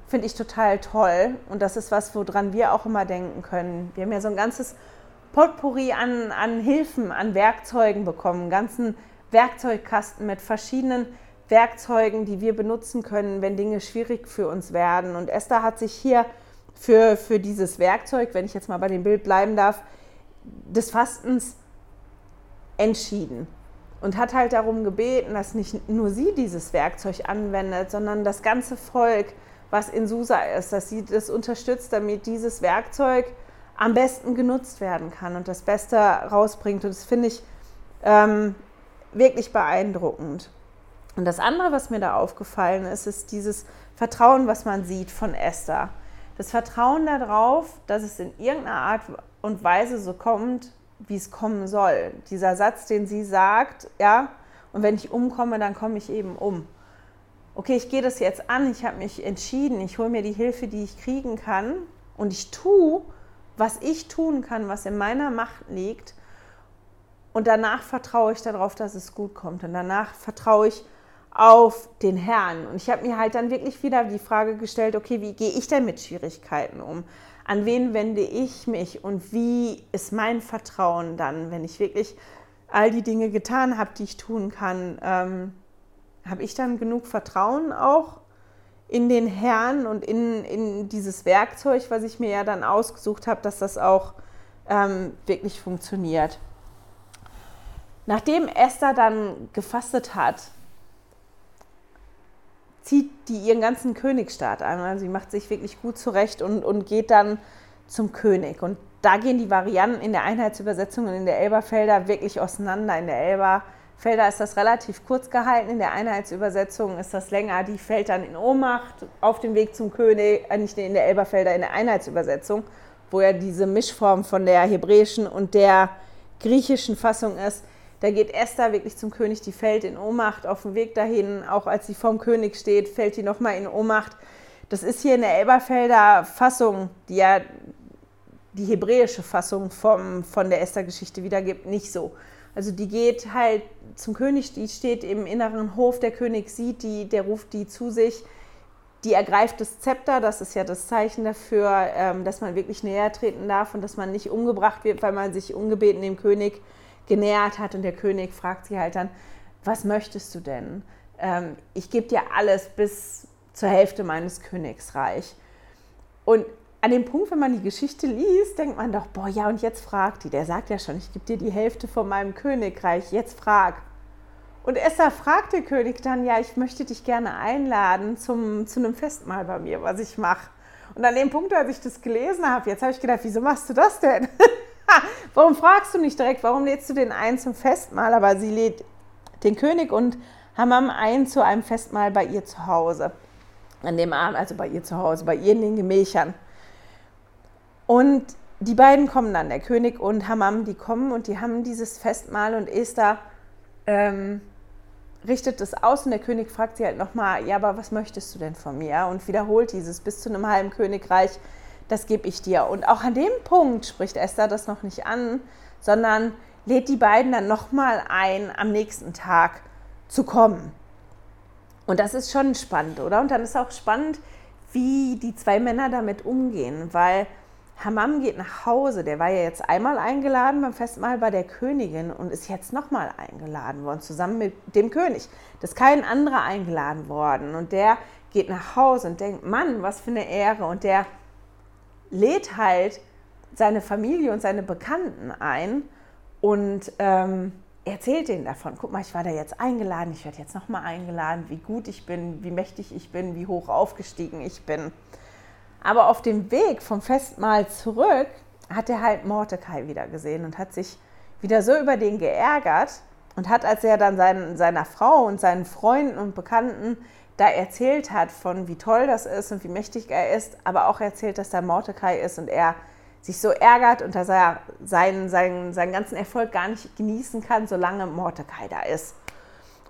finde ich total toll und das ist was, woran wir auch immer denken können. Wir haben ja so ein ganzes Potpourri an, an Hilfen, an Werkzeugen bekommen, einen ganzen Werkzeugkasten mit verschiedenen Werkzeugen, die wir benutzen können, wenn Dinge schwierig für uns werden. Und Esther hat sich hier für, für dieses Werkzeug, wenn ich jetzt mal bei dem Bild bleiben darf, des Fastens entschieden und hat halt darum gebeten, dass nicht nur sie dieses Werkzeug anwendet, sondern das ganze Volk, was in Susa ist, dass sie das unterstützt, damit dieses Werkzeug am besten genutzt werden kann und das Beste rausbringt. Und das finde ich ähm, wirklich beeindruckend. Und das andere, was mir da aufgefallen ist, ist dieses Vertrauen, was man sieht von Esther. Das Vertrauen darauf, dass es in irgendeiner Art und Weise so kommt, wie es kommen soll. Dieser Satz, den sie sagt, ja, und wenn ich umkomme, dann komme ich eben um. Okay, ich gehe das jetzt an, ich habe mich entschieden, ich hole mir die Hilfe, die ich kriegen kann und ich tue, was ich tun kann, was in meiner Macht liegt. Und danach vertraue ich darauf, dass es gut kommt. Und danach vertraue ich auf den Herrn. Und ich habe mir halt dann wirklich wieder die Frage gestellt, okay, wie gehe ich denn mit Schwierigkeiten um? An wen wende ich mich und wie ist mein Vertrauen dann, wenn ich wirklich all die Dinge getan habe, die ich tun kann? Ähm, habe ich dann genug Vertrauen auch in den Herrn und in, in dieses Werkzeug, was ich mir ja dann ausgesucht habe, dass das auch ähm, wirklich funktioniert? Nachdem Esther dann gefastet hat, zieht die ihren ganzen Königsstaat an. Also sie macht sich wirklich gut zurecht und, und geht dann zum König. Und da gehen die Varianten in der Einheitsübersetzung und in der Elberfelder wirklich auseinander. In der Elberfelder ist das relativ kurz gehalten, in der Einheitsübersetzung ist das länger. Die fällt dann in Ohnmacht auf dem Weg zum König, äh, nicht in der Elberfelder, in der Einheitsübersetzung, wo ja diese Mischform von der hebräischen und der griechischen Fassung ist. Da geht Esther wirklich zum König, die fällt in Ohnmacht auf dem Weg dahin. Auch als sie vorm König steht, fällt die nochmal in Ohnmacht. Das ist hier in der Elberfelder Fassung, die ja die hebräische Fassung vom, von der Esther-Geschichte wiedergibt, nicht so. Also die geht halt zum König, die steht im inneren Hof, der König sieht die, der ruft die zu sich, die ergreift das Zepter, das ist ja das Zeichen dafür, ähm, dass man wirklich näher treten darf und dass man nicht umgebracht wird, weil man sich ungebeten dem König genähert hat und der König fragt sie halt dann, was möchtest du denn? Ähm, ich gebe dir alles bis zur Hälfte meines Königsreich. Und an dem Punkt, wenn man die Geschichte liest, denkt man doch, boah, ja, und jetzt fragt die. Der sagt ja schon, ich gebe dir die Hälfte von meinem Königreich, jetzt frag. Und Esther fragt den König dann, ja, ich möchte dich gerne einladen zum, zu einem Festmahl bei mir, was ich mache. Und an dem Punkt, als ich das gelesen habe, jetzt habe ich gedacht, wieso machst du das denn? (laughs) warum fragst du nicht direkt, warum lädst du den ein zum Festmahl? Aber sie lädt den König und Hammam ein zu einem Festmahl bei ihr zu Hause. An dem Abend, also bei ihr zu Hause, bei ihr in den Gemächern. Und die beiden kommen dann, der König und Hammam, die kommen und die haben dieses Festmahl und Esther ähm, richtet es aus und der König fragt sie halt nochmal, ja, aber was möchtest du denn von mir? Und wiederholt dieses bis zu einem halben Königreich, das gebe ich dir. Und auch an dem Punkt spricht Esther das noch nicht an, sondern lädt die beiden dann nochmal ein, am nächsten Tag zu kommen. Und das ist schon spannend, oder? Und dann ist auch spannend, wie die zwei Männer damit umgehen, weil Hammam geht nach Hause. Der war ja jetzt einmal eingeladen beim Festmahl bei der Königin und ist jetzt nochmal eingeladen worden, zusammen mit dem König. Das ist kein anderer eingeladen worden. Und der geht nach Hause und denkt, Mann, was für eine Ehre. Und der lädt halt seine Familie und seine Bekannten ein und ähm, erzählt denen davon. Guck mal, ich war da jetzt eingeladen, ich werde jetzt nochmal eingeladen, wie gut ich bin, wie mächtig ich bin, wie hoch aufgestiegen ich bin. Aber auf dem Weg vom Festmahl zurück hat er halt Mordecai wieder gesehen und hat sich wieder so über den geärgert und hat, als er dann seinen, seiner Frau und seinen Freunden und Bekannten da erzählt hat von wie toll das ist und wie mächtig er ist, aber auch erzählt, dass da Mordecai ist und er sich so ärgert und dass er seinen, seinen, seinen ganzen Erfolg gar nicht genießen kann, solange Mordecai da ist.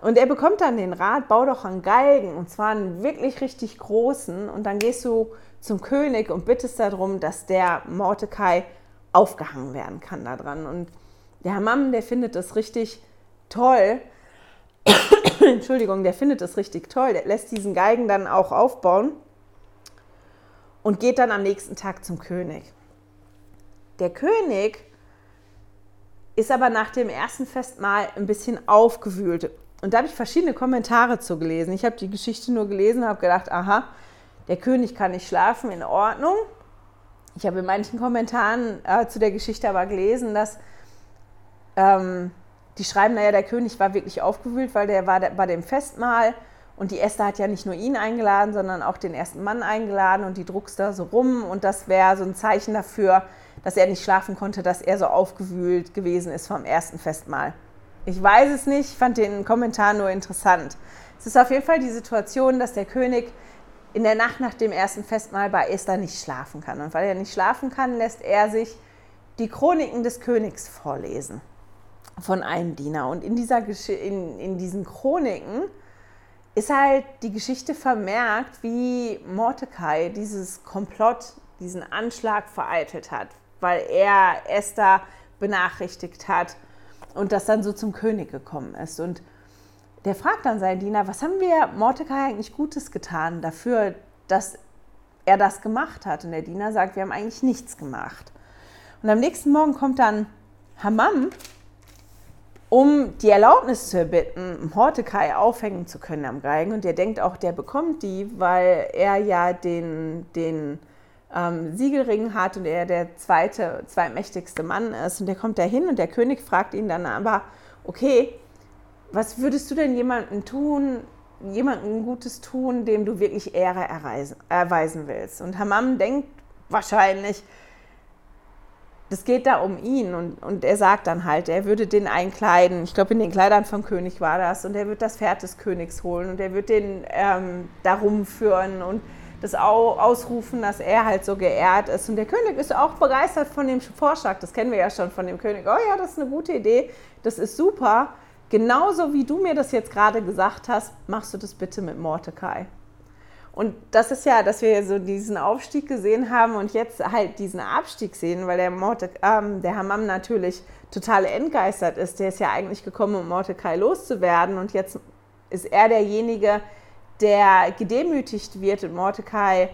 Und er bekommt dann den Rat, bau doch einen Galgen und zwar einen wirklich richtig großen und dann gehst du zum König und bittest darum, dass der Mordecai aufgehangen werden kann daran. Und der Hammam, der findet das richtig toll. (coughs) Entschuldigung, der findet das richtig toll. Der lässt diesen Geigen dann auch aufbauen und geht dann am nächsten Tag zum König. Der König ist aber nach dem ersten Festmahl ein bisschen aufgewühlt. Und da habe ich verschiedene Kommentare zu gelesen. Ich habe die Geschichte nur gelesen und habe gedacht, aha, der König kann nicht schlafen, in Ordnung. Ich habe in manchen Kommentaren äh, zu der Geschichte aber gelesen, dass ähm, die schreiben, naja, der König war wirklich aufgewühlt, weil der war bei dem Festmahl und die Esther hat ja nicht nur ihn eingeladen, sondern auch den ersten Mann eingeladen und die druckst da so rum und das wäre so ein Zeichen dafür, dass er nicht schlafen konnte, dass er so aufgewühlt gewesen ist vom ersten Festmahl. Ich weiß es nicht, ich fand den Kommentar nur interessant. Es ist auf jeden Fall die Situation, dass der König in der Nacht nach dem ersten Festmahl bei Esther nicht schlafen kann. Und weil er nicht schlafen kann, lässt er sich die Chroniken des Königs vorlesen von einem Diener. Und in, dieser, in, in diesen Chroniken ist halt die Geschichte vermerkt, wie Mordecai dieses Komplott, diesen Anschlag vereitelt hat, weil er Esther benachrichtigt hat und das dann so zum König gekommen ist. Und der fragt dann seinen Diener, was haben wir Mordecai eigentlich Gutes getan dafür, dass er das gemacht hat? Und der Diener sagt, wir haben eigentlich nichts gemacht. Und am nächsten Morgen kommt dann Hammam, um die Erlaubnis zu erbitten, Mordecai aufhängen zu können am Geigen. Und der denkt auch, der bekommt die, weil er ja den, den ähm, Siegelring hat und er der zweite, zweitmächtigste Mann ist. Und der kommt da hin und der König fragt ihn dann aber, okay, was würdest du denn jemandem tun, jemandem Gutes tun, dem du wirklich Ehre erweisen, erweisen willst? Und Hammam denkt wahrscheinlich, das geht da um ihn. Und, und er sagt dann halt, er würde den einkleiden, ich glaube in den Kleidern vom König war das, und er wird das Pferd des Königs holen. Und er wird den ähm, darum führen und das ausrufen, dass er halt so geehrt ist. Und der König ist auch begeistert von dem Vorschlag, das kennen wir ja schon von dem König, oh ja, das ist eine gute Idee, das ist super. Genauso wie du mir das jetzt gerade gesagt hast, machst du das bitte mit Mordecai. Und das ist ja, dass wir so diesen Aufstieg gesehen haben und jetzt halt diesen Abstieg sehen, weil der, Morde, ähm, der Hammam natürlich total entgeistert ist. Der ist ja eigentlich gekommen, um Mordecai loszuwerden und jetzt ist er derjenige, der gedemütigt wird und Mordecai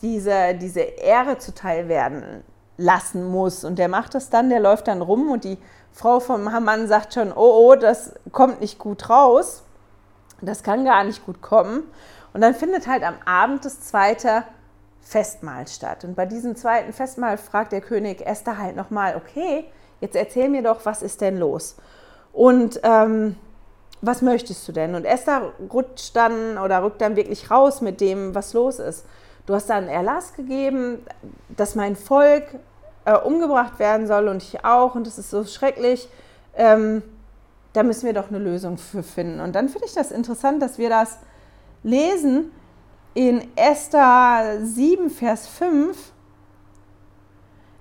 diese, diese Ehre zuteil werden lassen muss. Und der macht das dann, der läuft dann rum und die Frau vom Hamann sagt schon, oh, oh, das kommt nicht gut raus. Das kann gar nicht gut kommen. Und dann findet halt am Abend das zweite Festmahl statt. Und bei diesem zweiten Festmahl fragt der König Esther halt nochmal, okay, jetzt erzähl mir doch, was ist denn los? Und ähm, was möchtest du denn? Und Esther rutscht dann oder rückt dann wirklich raus mit dem, was los ist. Du hast dann Erlass gegeben, dass mein Volk äh, umgebracht werden soll und ich auch und das ist so schrecklich. Ähm, da müssen wir doch eine Lösung für finden. Und dann finde ich das interessant, dass wir das lesen in Esther 7, Vers 5.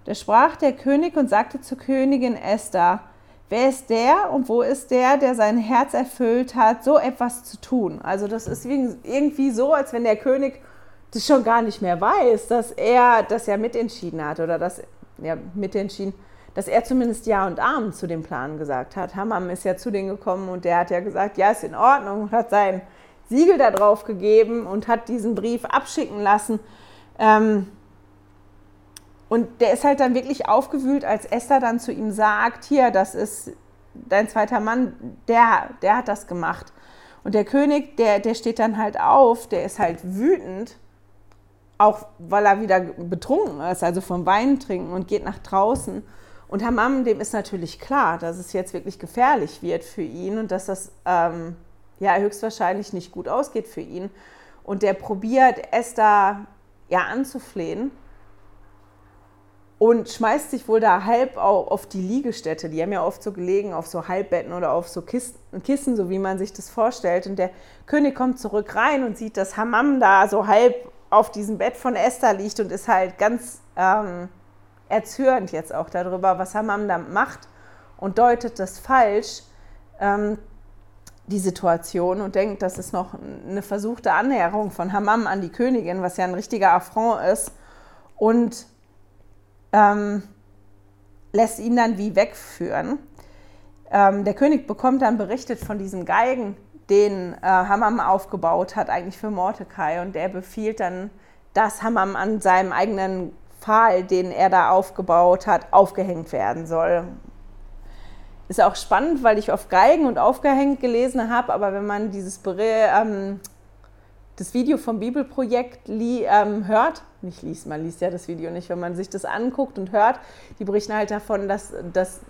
Da sprach der König und sagte zur Königin Esther, wer ist der und wo ist der, der sein Herz erfüllt hat, so etwas zu tun? Also das ist irgendwie so, als wenn der König das schon gar nicht mehr weiß, dass er das ja mitentschieden hat oder dass ja, mitentschieden, dass er zumindest Ja und Amen zu dem Plan gesagt hat. Hammam ist ja zu denen gekommen und der hat ja gesagt, ja, ist in Ordnung und hat sein Siegel da drauf gegeben und hat diesen Brief abschicken lassen. Ähm, und der ist halt dann wirklich aufgewühlt, als Esther dann zu ihm sagt, hier, das ist dein zweiter Mann, der, der hat das gemacht. Und der König, der, der steht dann halt auf, der ist halt wütend, auch weil er wieder betrunken ist, also vom Wein trinken und geht nach draußen. Und Hammam, dem ist natürlich klar, dass es jetzt wirklich gefährlich wird für ihn und dass das ähm, ja höchstwahrscheinlich nicht gut ausgeht für ihn. Und der probiert Esther ja anzuflehen und schmeißt sich wohl da halb auf die Liegestätte. Die haben ja oft so gelegen auf so Halbbetten oder auf so Kissen, so wie man sich das vorstellt. Und der König kommt zurück rein und sieht, dass Hammam da so halb auf diesem Bett von Esther liegt und ist halt ganz ähm, erzürnt jetzt auch darüber, was Hammam da macht und deutet das falsch, ähm, die Situation, und denkt, das ist noch eine versuchte Annäherung von Hammam an die Königin, was ja ein richtiger Affront ist. Und ähm, lässt ihn dann wie wegführen. Ähm, der König bekommt dann berichtet von diesem Geigen, den äh, Hammam aufgebaut hat, eigentlich für Mordecai. Und der befiehlt dann, dass Hammam an seinem eigenen Pfahl, den er da aufgebaut hat, aufgehängt werden soll. Ist auch spannend, weil ich auf Geigen und aufgehängt gelesen habe, aber wenn man dieses ähm, das Video vom Bibelprojekt ähm, hört, nicht liest, man liest ja das Video nicht, wenn man sich das anguckt und hört, die berichten halt davon, dass, dass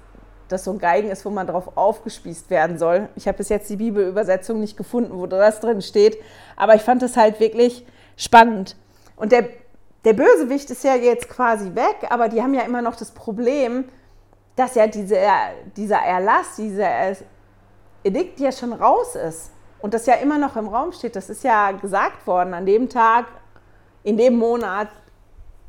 das so ein Geigen ist, wo man drauf aufgespießt werden soll. Ich habe bis jetzt die Bibelübersetzung nicht gefunden, wo das drin steht, aber ich fand das halt wirklich spannend. Und der, der Bösewicht ist ja jetzt quasi weg, aber die haben ja immer noch das Problem, dass ja diese, dieser Erlass, dieser Edikt ja schon raus ist und das ja immer noch im Raum steht, das ist ja gesagt worden, an dem Tag, in dem Monat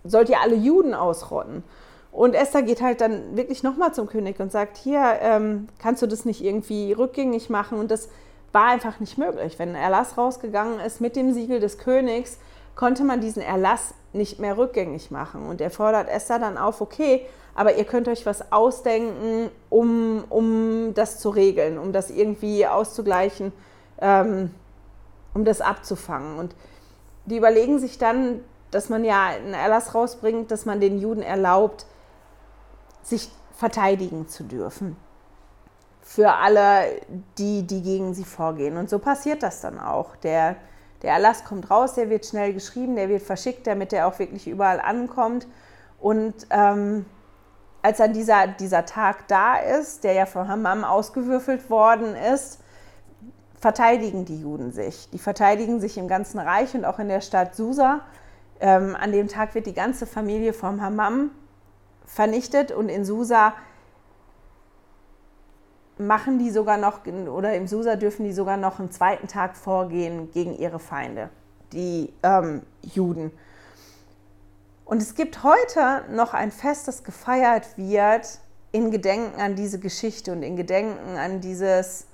sollt ihr alle Juden ausrotten. Und Esther geht halt dann wirklich nochmal zum König und sagt, hier, ähm, kannst du das nicht irgendwie rückgängig machen? Und das war einfach nicht möglich. Wenn ein Erlass rausgegangen ist mit dem Siegel des Königs, konnte man diesen Erlass nicht mehr rückgängig machen. Und er fordert Esther dann auf, okay, aber ihr könnt euch was ausdenken, um, um das zu regeln, um das irgendwie auszugleichen ähm, um das abzufangen. Und die überlegen sich dann, dass man ja einen Erlass rausbringt, dass man den Juden erlaubt, sich verteidigen zu dürfen. Für alle, die, die gegen sie vorgehen. Und so passiert das dann auch. Der, der Erlass kommt raus, der wird schnell geschrieben, der wird verschickt, damit er auch wirklich überall ankommt. Und ähm, als dann dieser, dieser Tag da ist, der ja von Hammam ausgewürfelt worden ist, verteidigen die Juden sich. Die verteidigen sich im ganzen Reich und auch in der Stadt Susa. Ähm, an dem Tag wird die ganze Familie vom Hammam vernichtet und in Susa machen die sogar noch, oder im Susa dürfen die sogar noch einen zweiten Tag vorgehen gegen ihre Feinde, die ähm, Juden. Und es gibt heute noch ein Fest, das gefeiert wird in Gedenken an diese Geschichte und in Gedenken an dieses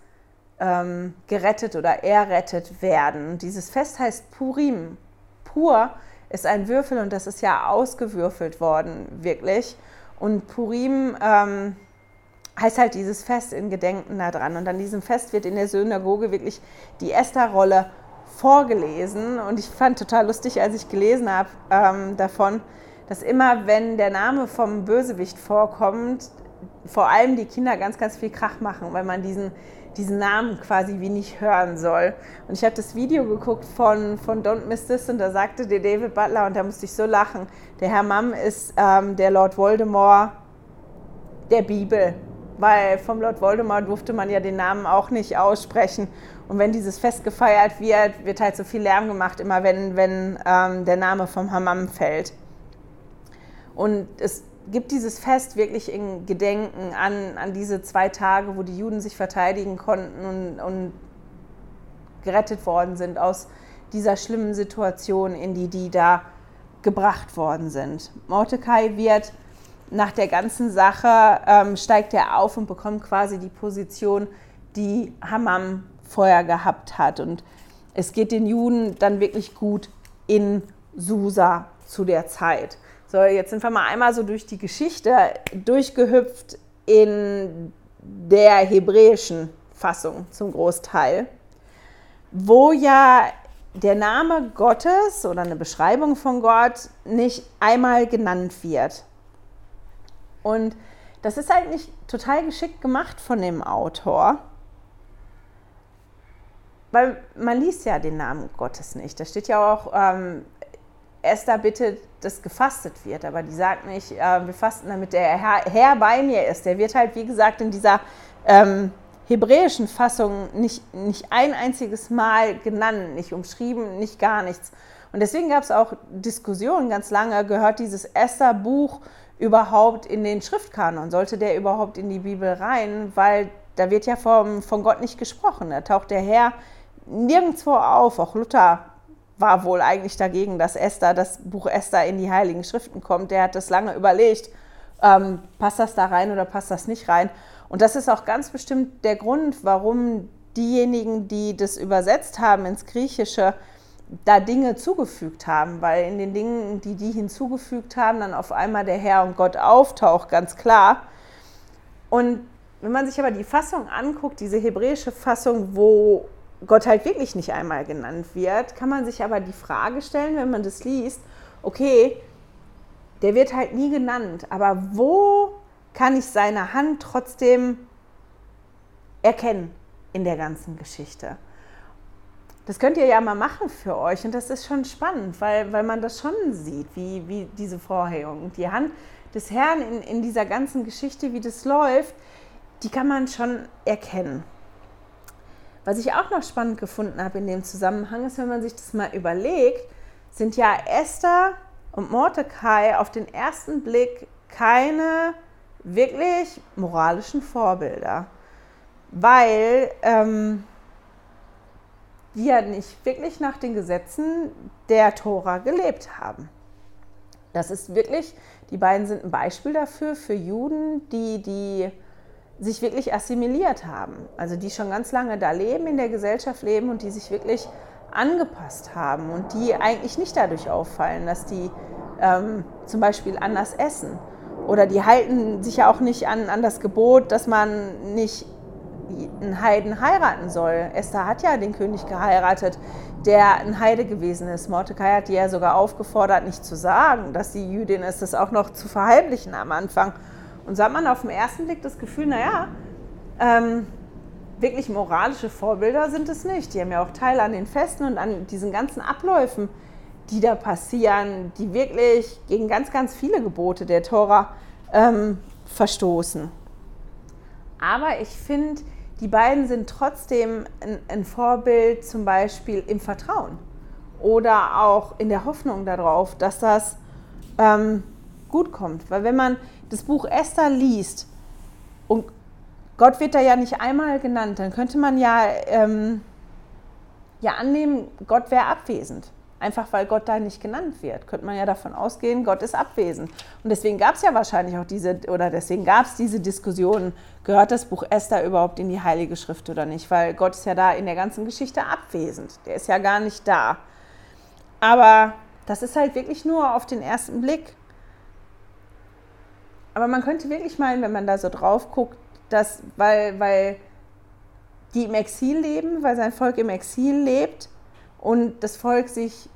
ähm, gerettet oder errettet werden. Dieses Fest heißt Purim. Pur ist ein Würfel und das ist ja ausgewürfelt worden, wirklich. Und Purim ähm, heißt halt dieses Fest in Gedenken daran. Und an diesem Fest wird in der Synagoge wirklich die Esther-Rolle vorgelesen. Und ich fand total lustig, als ich gelesen habe ähm, davon, dass immer, wenn der Name vom Bösewicht vorkommt, vor allem die Kinder ganz, ganz viel Krach machen, weil man diesen diesen Namen quasi wie nicht hören soll. Und ich habe das Video geguckt von, von Don't Miss This und da sagte der David Butler, und da musste ich so lachen, der Herr Mam ist ähm, der Lord Voldemort der Bibel. weil vom Lord Voldemort durfte man ja den Namen auch nicht aussprechen. Und wenn dieses Fest gefeiert wird, wird halt so viel Lärm gemacht, immer wenn, wenn ähm, der Name vom Hammam fällt. Und es gibt dieses Fest wirklich in Gedenken an, an diese zwei Tage, wo die Juden sich verteidigen konnten und, und gerettet worden sind aus dieser schlimmen Situation, in die die da gebracht worden sind. Mordecai wird nach der ganzen Sache, ähm, steigt er auf und bekommt quasi die Position, die Hammam vorher gehabt hat. Und es geht den Juden dann wirklich gut in Susa zu der Zeit. So, jetzt sind wir mal einmal so durch die Geschichte durchgehüpft in der hebräischen Fassung zum Großteil, wo ja der Name Gottes oder eine Beschreibung von Gott nicht einmal genannt wird. Und das ist halt nicht total geschickt gemacht von dem Autor, weil man liest ja den Namen Gottes nicht. Da steht ja auch, ähm, Esther bittet, dass gefastet wird, aber die sagt nicht, äh, wir fasten, damit der Herr, Herr, bei mir ist. Der wird halt, wie gesagt, in dieser ähm, hebräischen Fassung nicht, nicht ein einziges Mal genannt, nicht umschrieben, nicht gar nichts. Und deswegen gab es auch Diskussionen ganz lange, gehört dieses Esther-Buch überhaupt in den Schriftkanon? Sollte der überhaupt in die Bibel rein? Weil da wird ja vom, von Gott nicht gesprochen. Da taucht der Herr nirgendwo auf. Auch Luther war wohl eigentlich dagegen, dass Esther, das Buch Esther in die Heiligen Schriften kommt. Der hat das lange überlegt, ähm, passt das da rein oder passt das nicht rein. Und das ist auch ganz bestimmt der Grund, warum diejenigen, die das übersetzt haben ins Griechische, da Dinge zugefügt haben, weil in den Dingen, die die hinzugefügt haben, dann auf einmal der Herr und Gott auftaucht, ganz klar. Und wenn man sich aber die Fassung anguckt, diese hebräische Fassung, wo Gott halt wirklich nicht einmal genannt wird, kann man sich aber die Frage stellen, wenn man das liest, okay, der wird halt nie genannt, aber wo kann ich seine Hand trotzdem erkennen in der ganzen Geschichte? Das könnt ihr ja mal machen für euch und das ist schon spannend, weil, weil man das schon sieht, wie, wie diese Vorhängung. Die Hand des Herrn in, in dieser ganzen Geschichte, wie das läuft, die kann man schon erkennen. Was ich auch noch spannend gefunden habe in dem Zusammenhang ist, wenn man sich das mal überlegt, sind ja Esther und Mordecai auf den ersten Blick keine wirklich moralischen Vorbilder, weil ähm, die ja nicht wirklich nach den Gesetzen der Tora gelebt haben. Das ist wirklich, die beiden sind ein Beispiel dafür, für Juden, die, die sich wirklich assimiliert haben. Also die schon ganz lange da leben, in der Gesellschaft leben und die sich wirklich angepasst haben und die eigentlich nicht dadurch auffallen, dass die ähm, zum Beispiel anders essen. Oder die halten sich ja auch nicht an, an das Gebot, dass man nicht einen Heiden heiraten soll. Esther hat ja den König geheiratet, der ein Heide gewesen ist. Mordecai hat die ja sogar aufgefordert, nicht zu sagen, dass sie Jüdin ist, das auch noch zu verheimlichen am Anfang. Und so hat man auf den ersten Blick das Gefühl, naja, ähm, wirklich moralische Vorbilder sind es nicht. Die haben ja auch Teil an den Festen und an diesen ganzen Abläufen, die da passieren, die wirklich gegen ganz, ganz viele Gebote der Tora ähm, verstoßen. Aber ich finde, die beiden sind trotzdem ein, ein, Vorbild zum Beispiel im Vertrauen oder auch in der Hoffnung darauf, dass das ähm, gut kommt. Weil wenn man das Buch Esther liest und Gott wird da ja nicht einmal genannt, dann könnte man ja, ähm, ja annehmen, Gott wäre abwesend. Einfach weil Gott da nicht genannt wird, könnte man ja davon ausgehen, Gott ist abwesend. Und deswegen gab es ja wahrscheinlich auch diese, oder deswegen gab es diese Diskussion, gehört das Buch Esther überhaupt in die Heilige Schrift oder nicht? Weil Gott ist ja da in der ganzen Geschichte abwesend. Der ist ja gar nicht da. Aber das ist halt wirklich nur auf den ersten Blick. Aber man könnte wirklich meinen, wenn man da so drauf guckt, dass, weil, weil die im Exil leben, weil sein Volk im Exil lebt und das Volk sich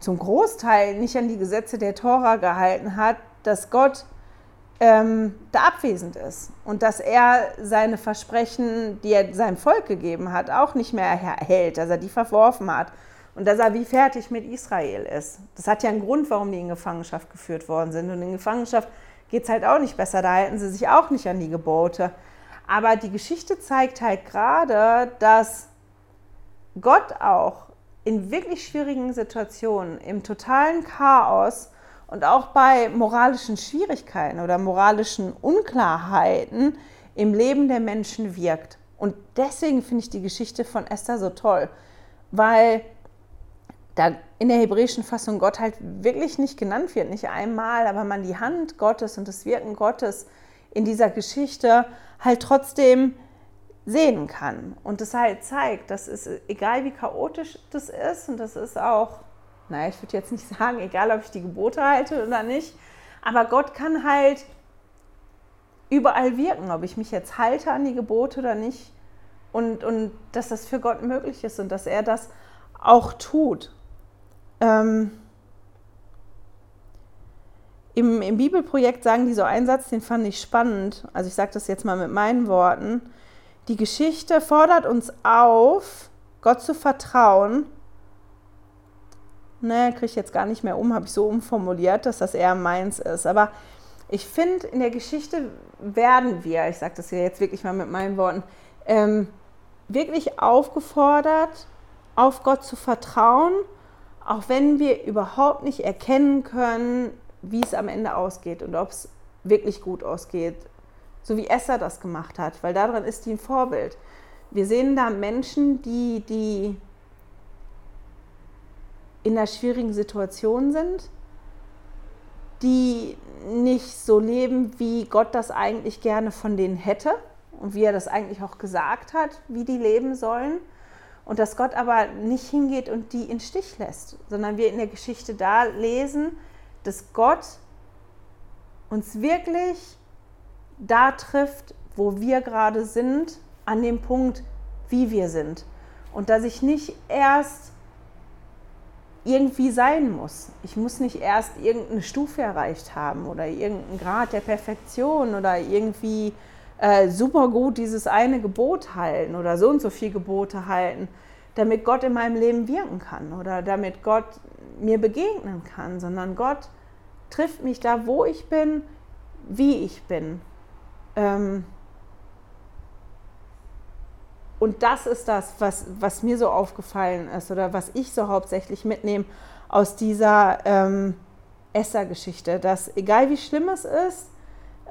zum Großteil nicht an die Gesetze der Tora gehalten hat, dass Gott ähm, da abwesend ist und dass er seine Versprechen, die er seinem Volk gegeben hat, auch nicht mehr hält, dass er die verworfen hat und dass er wie fertig mit Israel ist. Das hat ja einen Grund, warum die in Gefangenschaft geführt worden sind. Und in Gefangenschaft geht es halt auch nicht besser. Da halten sie sich auch nicht an die Gebote. Aber die Geschichte zeigt halt gerade, dass Gott auch in wirklich schwierigen Situationen, im totalen Chaos und auch bei moralischen Schwierigkeiten oder moralischen Unklarheiten im Leben der Menschen wirkt. Und deswegen finde ich die Geschichte von Esther so toll, weil da in der hebräischen Fassung Gott halt wirklich nicht genannt wird, nicht einmal, aber man die Hand Gottes und das Wirken Gottes in dieser Geschichte halt trotzdem sehen kann. Und das halt zeigt, dass es, egal wie chaotisch das ist, und das ist auch, naja, ich würde jetzt nicht (laughs) sagen, egal ob ich die Gebote halte oder nicht, aber Gott kann halt überall wirken, ob ich mich jetzt halte an die Gebote oder nicht. Und, und dass das für Gott möglich ist und dass er das auch tut. Ähm, im, Im Bibelprojekt sagen die so einen Satz, den fand ich spannend. Also ich sage das jetzt mal mit meinen Worten. Die Geschichte fordert uns auf, Gott zu vertrauen. Ne, kriege ich jetzt gar nicht mehr um, habe ich so umformuliert, dass das eher meins ist. Aber ich finde, in der Geschichte werden wir, ich sage das hier jetzt wirklich mal mit meinen Worten, ähm, wirklich aufgefordert, auf Gott zu vertrauen, auch wenn wir überhaupt nicht erkennen können, wie es am Ende ausgeht und ob es wirklich gut ausgeht, so wie Esther das gemacht hat, weil daran ist die ein Vorbild. Wir sehen da Menschen, die, die in einer schwierigen Situation sind, die nicht so leben, wie Gott das eigentlich gerne von denen hätte und wie er das eigentlich auch gesagt hat, wie die leben sollen. Und dass Gott aber nicht hingeht und die in Stich lässt, sondern wir in der Geschichte da lesen, dass Gott uns wirklich da trifft, wo wir gerade sind, an dem Punkt, wie wir sind. Und dass ich nicht erst irgendwie sein muss. Ich muss nicht erst irgendeine Stufe erreicht haben oder irgendeinen Grad der Perfektion oder irgendwie äh, super gut dieses eine Gebot halten oder so und so viele Gebote halten, damit Gott in meinem Leben wirken kann oder damit Gott mir begegnen kann, sondern Gott trifft mich da, wo ich bin, wie ich bin. Ähm und das ist das, was, was mir so aufgefallen ist oder was ich so hauptsächlich mitnehme aus dieser ähm, Esser-Geschichte, dass egal wie schlimm es ist,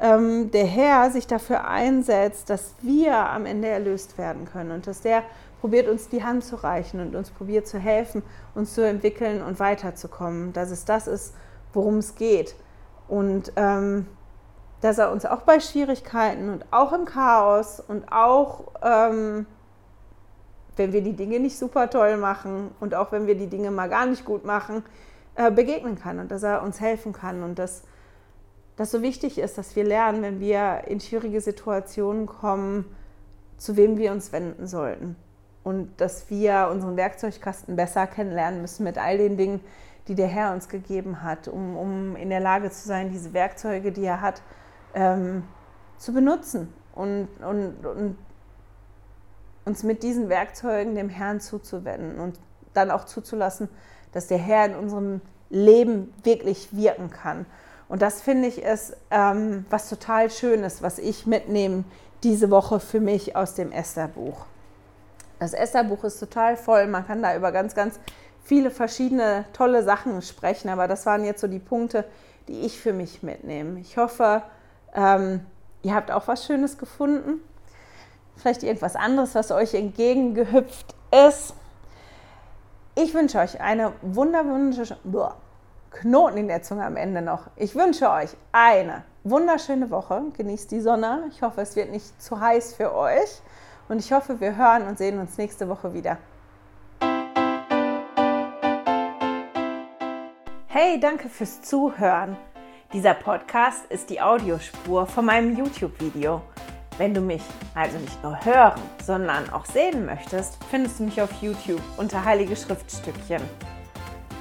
ähm, der Herr sich dafür einsetzt, dass wir am Ende erlöst werden können und dass der probiert uns die Hand zu reichen und uns probiert zu helfen, uns zu entwickeln und weiterzukommen. Dass es das ist, worum es geht. Und ähm, dass er uns auch bei Schwierigkeiten und auch im Chaos und auch, ähm, wenn wir die Dinge nicht super toll machen und auch wenn wir die Dinge mal gar nicht gut machen, äh, begegnen kann und dass er uns helfen kann und dass das so wichtig ist, dass wir lernen, wenn wir in schwierige Situationen kommen, zu wem wir uns wenden sollten. Und dass wir unseren Werkzeugkasten besser kennenlernen müssen mit all den Dingen, die der Herr uns gegeben hat, um, um in der Lage zu sein, diese Werkzeuge, die er hat, ähm, zu benutzen und, und, und uns mit diesen Werkzeugen dem Herrn zuzuwenden und dann auch zuzulassen, dass der Herr in unserem Leben wirklich wirken kann. Und das finde ich ist ähm, was total Schönes, was ich mitnehme diese Woche für mich aus dem Esther-Buch. Das Esther-Buch ist total voll. Man kann da über ganz, ganz viele verschiedene tolle Sachen sprechen. Aber das waren jetzt so die Punkte, die ich für mich mitnehme. Ich hoffe, ähm, ihr habt auch was Schönes gefunden. Vielleicht irgendwas anderes, was euch entgegengehüpft ist. Ich wünsche euch eine wunderwunderschöne. Knoten in der Zunge am Ende noch. Ich wünsche euch eine wunderschöne Woche. Genießt die Sonne. Ich hoffe, es wird nicht zu heiß für euch. Und ich hoffe, wir hören und sehen uns nächste Woche wieder. Hey, danke fürs Zuhören. Dieser Podcast ist die Audiospur von meinem YouTube-Video. Wenn du mich also nicht nur hören, sondern auch sehen möchtest, findest du mich auf YouTube unter Heilige Schriftstückchen.